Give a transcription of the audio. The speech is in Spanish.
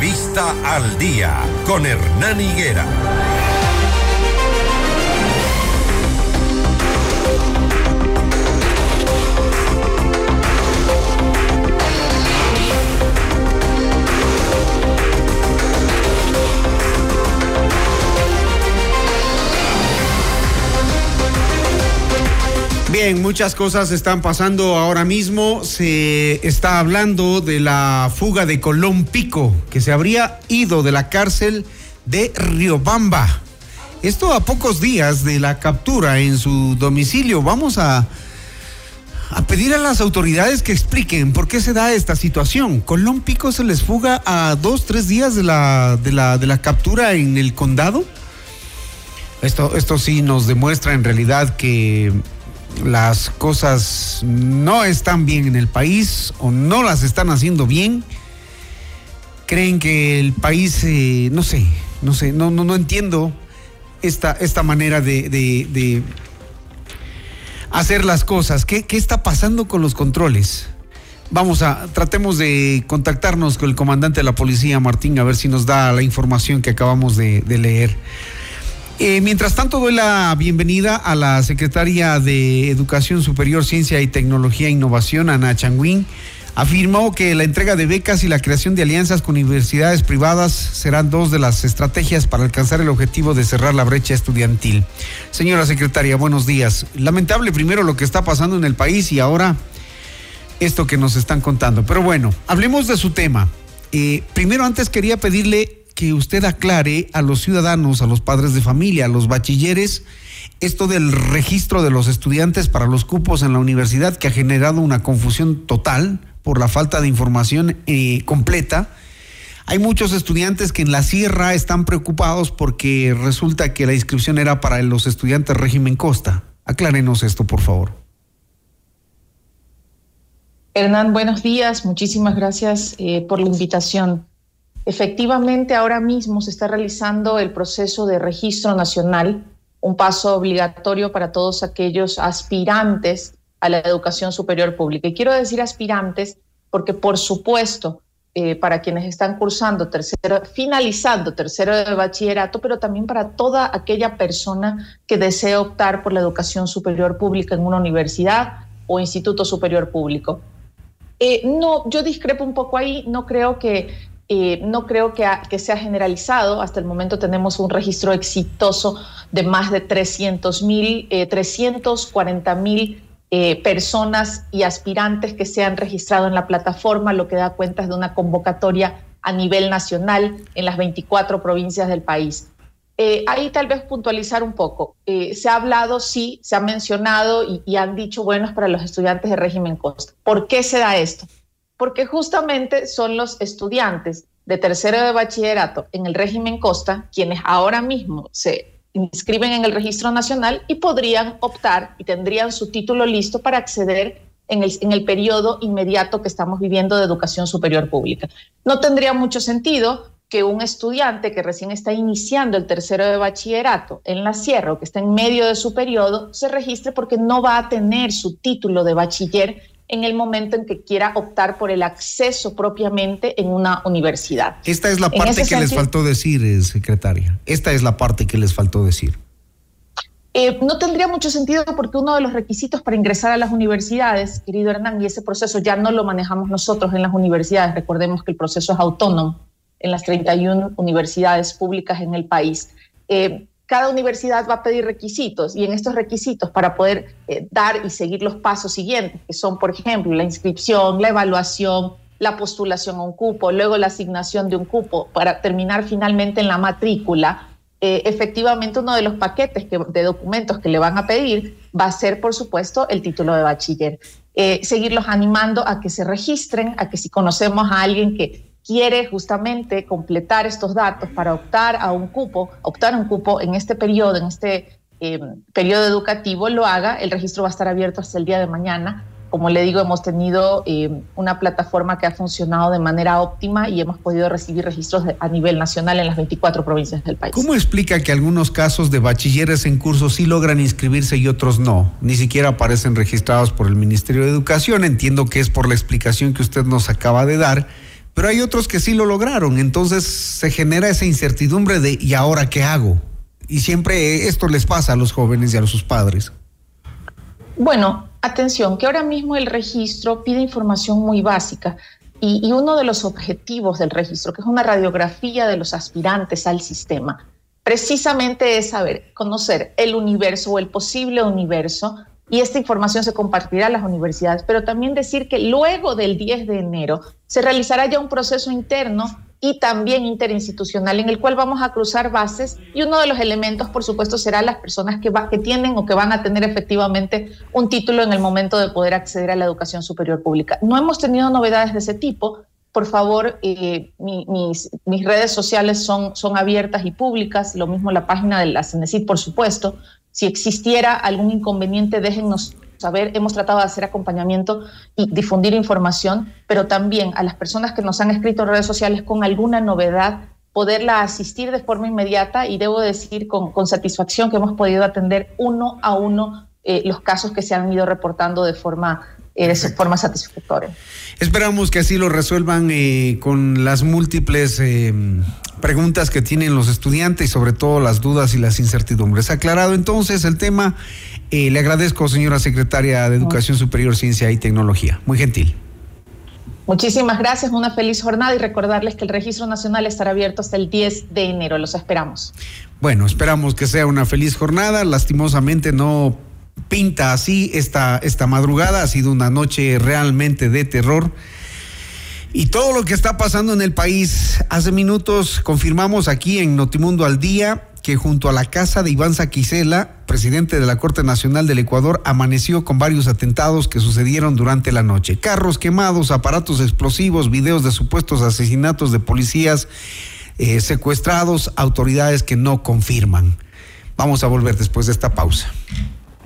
Entrevista al día con Hernán Higuera. Muchas cosas están pasando ahora mismo. Se está hablando de la fuga de Colón Pico, que se habría ido de la cárcel de Riobamba. Esto a pocos días de la captura en su domicilio. Vamos a, a pedir a las autoridades que expliquen por qué se da esta situación. Colón Pico se les fuga a dos, tres días de la, de la, de la captura en el condado. Esto, esto sí nos demuestra en realidad que las cosas no están bien en el país o no las están haciendo bien, creen que el país, eh, no sé, no sé, no, no, no entiendo esta, esta manera de, hacer las cosas. ¿Qué, ¿Qué está pasando con los controles? Vamos a, tratemos de contactarnos con el comandante de la policía, Martín, a ver si nos da la información que acabamos de leer. Eh, mientras tanto, doy la bienvenida a la secretaria de Educación Superior, Ciencia y Tecnología e Innovación, Ana Changuín. Afirmó que la entrega de becas y la creación de alianzas con universidades privadas serán dos de las estrategias para alcanzar el objetivo de cerrar la brecha estudiantil. Señora secretaria, buenos días. Lamentable primero lo que está pasando en el país y ahora esto que nos están contando. Pero bueno, hablemos de su tema. Eh, primero, antes quería pedirle que usted aclare a los ciudadanos, a los padres de familia, a los bachilleres, esto del registro de los estudiantes para los cupos en la universidad que ha generado una confusión total por la falta de información eh, completa. Hay muchos estudiantes que en la sierra están preocupados porque resulta que la inscripción era para los estudiantes régimen costa. Aclárenos esto, por favor. Hernán, buenos días. Muchísimas gracias eh, por la invitación. Efectivamente, ahora mismo se está realizando el proceso de registro nacional, un paso obligatorio para todos aquellos aspirantes a la educación superior pública. Y quiero decir aspirantes porque, por supuesto, eh, para quienes están cursando tercero, finalizando tercero de bachillerato, pero también para toda aquella persona que desee optar por la educación superior pública en una universidad o instituto superior público. Eh, no, yo discrepo un poco ahí, no creo que eh, no creo que, sea generalizado. Hasta el momento tenemos un registro exitoso de más de 300 mil, eh, 340 mil eh, personas y aspirantes que se han registrado en la plataforma, lo que da cuenta de una convocatoria a nivel nacional en las 24 provincias del país. Eh, ahí tal vez puntualizar un poco. se ha hablado, sí, se ha mencionado y, y han dicho, bueno, es para los estudiantes de régimen costa. ¿Por qué se da esto? Porque justamente son los estudiantes de tercero de bachillerato en el régimen Costa quienes ahora mismo se inscriben en el registro nacional y podrían optar y tendrían su título listo para acceder en el, en periodo inmediato que estamos viviendo de educación superior pública. No tendría mucho sentido que un estudiante que recién está iniciando el tercero de bachillerato en la sierra o que está en medio de su periodo se registre porque no va a tener su título de bachiller en el momento en que quiera optar por el acceso propiamente en una universidad. Esta es la parte que sentido, les faltó decir, eh, secretaria. Esta es la parte que les faltó decir. Eh, no tendría mucho sentido porque uno de los requisitos para ingresar a las universidades, querido Hernán, y ese proceso ya no lo manejamos nosotros en las universidades, recordemos que el proceso es autónomo en las 31 universidades públicas en el país. Eh, cada universidad va a pedir requisitos y en estos requisitos para poder eh, dar y seguir los pasos siguientes, que son, por ejemplo, la inscripción, la evaluación, la postulación a un cupo, luego la asignación de un cupo, para terminar finalmente en la matrícula, eh, efectivamente uno de los paquetes que, de documentos que le van a pedir va a ser, por supuesto, el título de bachiller. Eh, seguirlos animando a que se registren, a que si conocemos a alguien que quiere justamente completar estos datos para optar a un cupo, optar a un cupo en este periodo, en este eh, periodo educativo, lo haga. El registro va a estar abierto hasta el día de mañana. Como le digo, hemos tenido eh, una plataforma que ha funcionado de manera óptima y hemos podido recibir registros a nivel nacional en las 24 provincias del país. ¿Cómo explica que algunos casos de bachilleres en curso sí logran inscribirse y otros no? Ni siquiera aparecen registrados por el Ministerio de Educación. Entiendo que es por la explicación que usted nos acaba de dar pero hay otros que sí lo lograron, entonces se genera esa incertidumbre de ¿y ahora qué hago? Y siempre esto les pasa a los jóvenes y a sus padres. Bueno, atención, que ahora mismo el registro pide información muy básica y, y, uno de los objetivos del registro, que es una radiografía de los aspirantes al sistema, precisamente es saber, conocer el universo o el posible universo y esta información se compartirá a las universidades, pero también decir que luego del 10 de enero se realizará ya un proceso interno y también interinstitucional en el cual vamos a cruzar bases y uno de los elementos, por supuesto, será las personas que, tienen o que van a tener efectivamente un título en el momento de poder acceder a la educación superior pública. No hemos tenido novedades de ese tipo. Por favor, eh, mis, redes sociales son, abiertas y públicas, lo mismo la página de la CENESID, por supuesto. Si existiera algún inconveniente, déjennos saber. Hemos tratado de hacer acompañamiento y difundir información, pero también a las personas que nos han escrito en redes sociales con alguna novedad, poderla asistir de forma inmediata y debo decir con, con satisfacción que hemos podido atender uno a uno eh, los casos que se han ido reportando de forma eh, de forma satisfactoria. Esperamos que así lo resuelvan eh, con las múltiples eh, preguntas que tienen los estudiantes y sobre todo las dudas y las incertidumbres. Aclarado entonces el tema, le agradezco, señora secretaria de Educación Superior, Ciencia y Tecnología. Muy gentil. Muchísimas gracias, una feliz jornada y recordarles que el registro nacional estará abierto hasta el 10 de enero. Los esperamos. Bueno, esperamos que sea una feliz jornada. Lastimosamente no pinta así esta, esta madrugada. Ha sido una noche realmente de terror. Y todo lo que está pasando en el país, hace minutos confirmamos aquí en Notimundo al Día que junto a la casa de Iván Saquicela, presidente de la Corte Nacional del Ecuador, amaneció con varios atentados que sucedieron durante la noche. Carros quemados, aparatos explosivos, videos de supuestos asesinatos de policías eh, secuestrados, autoridades que no confirman. Vamos a volver después de esta pausa.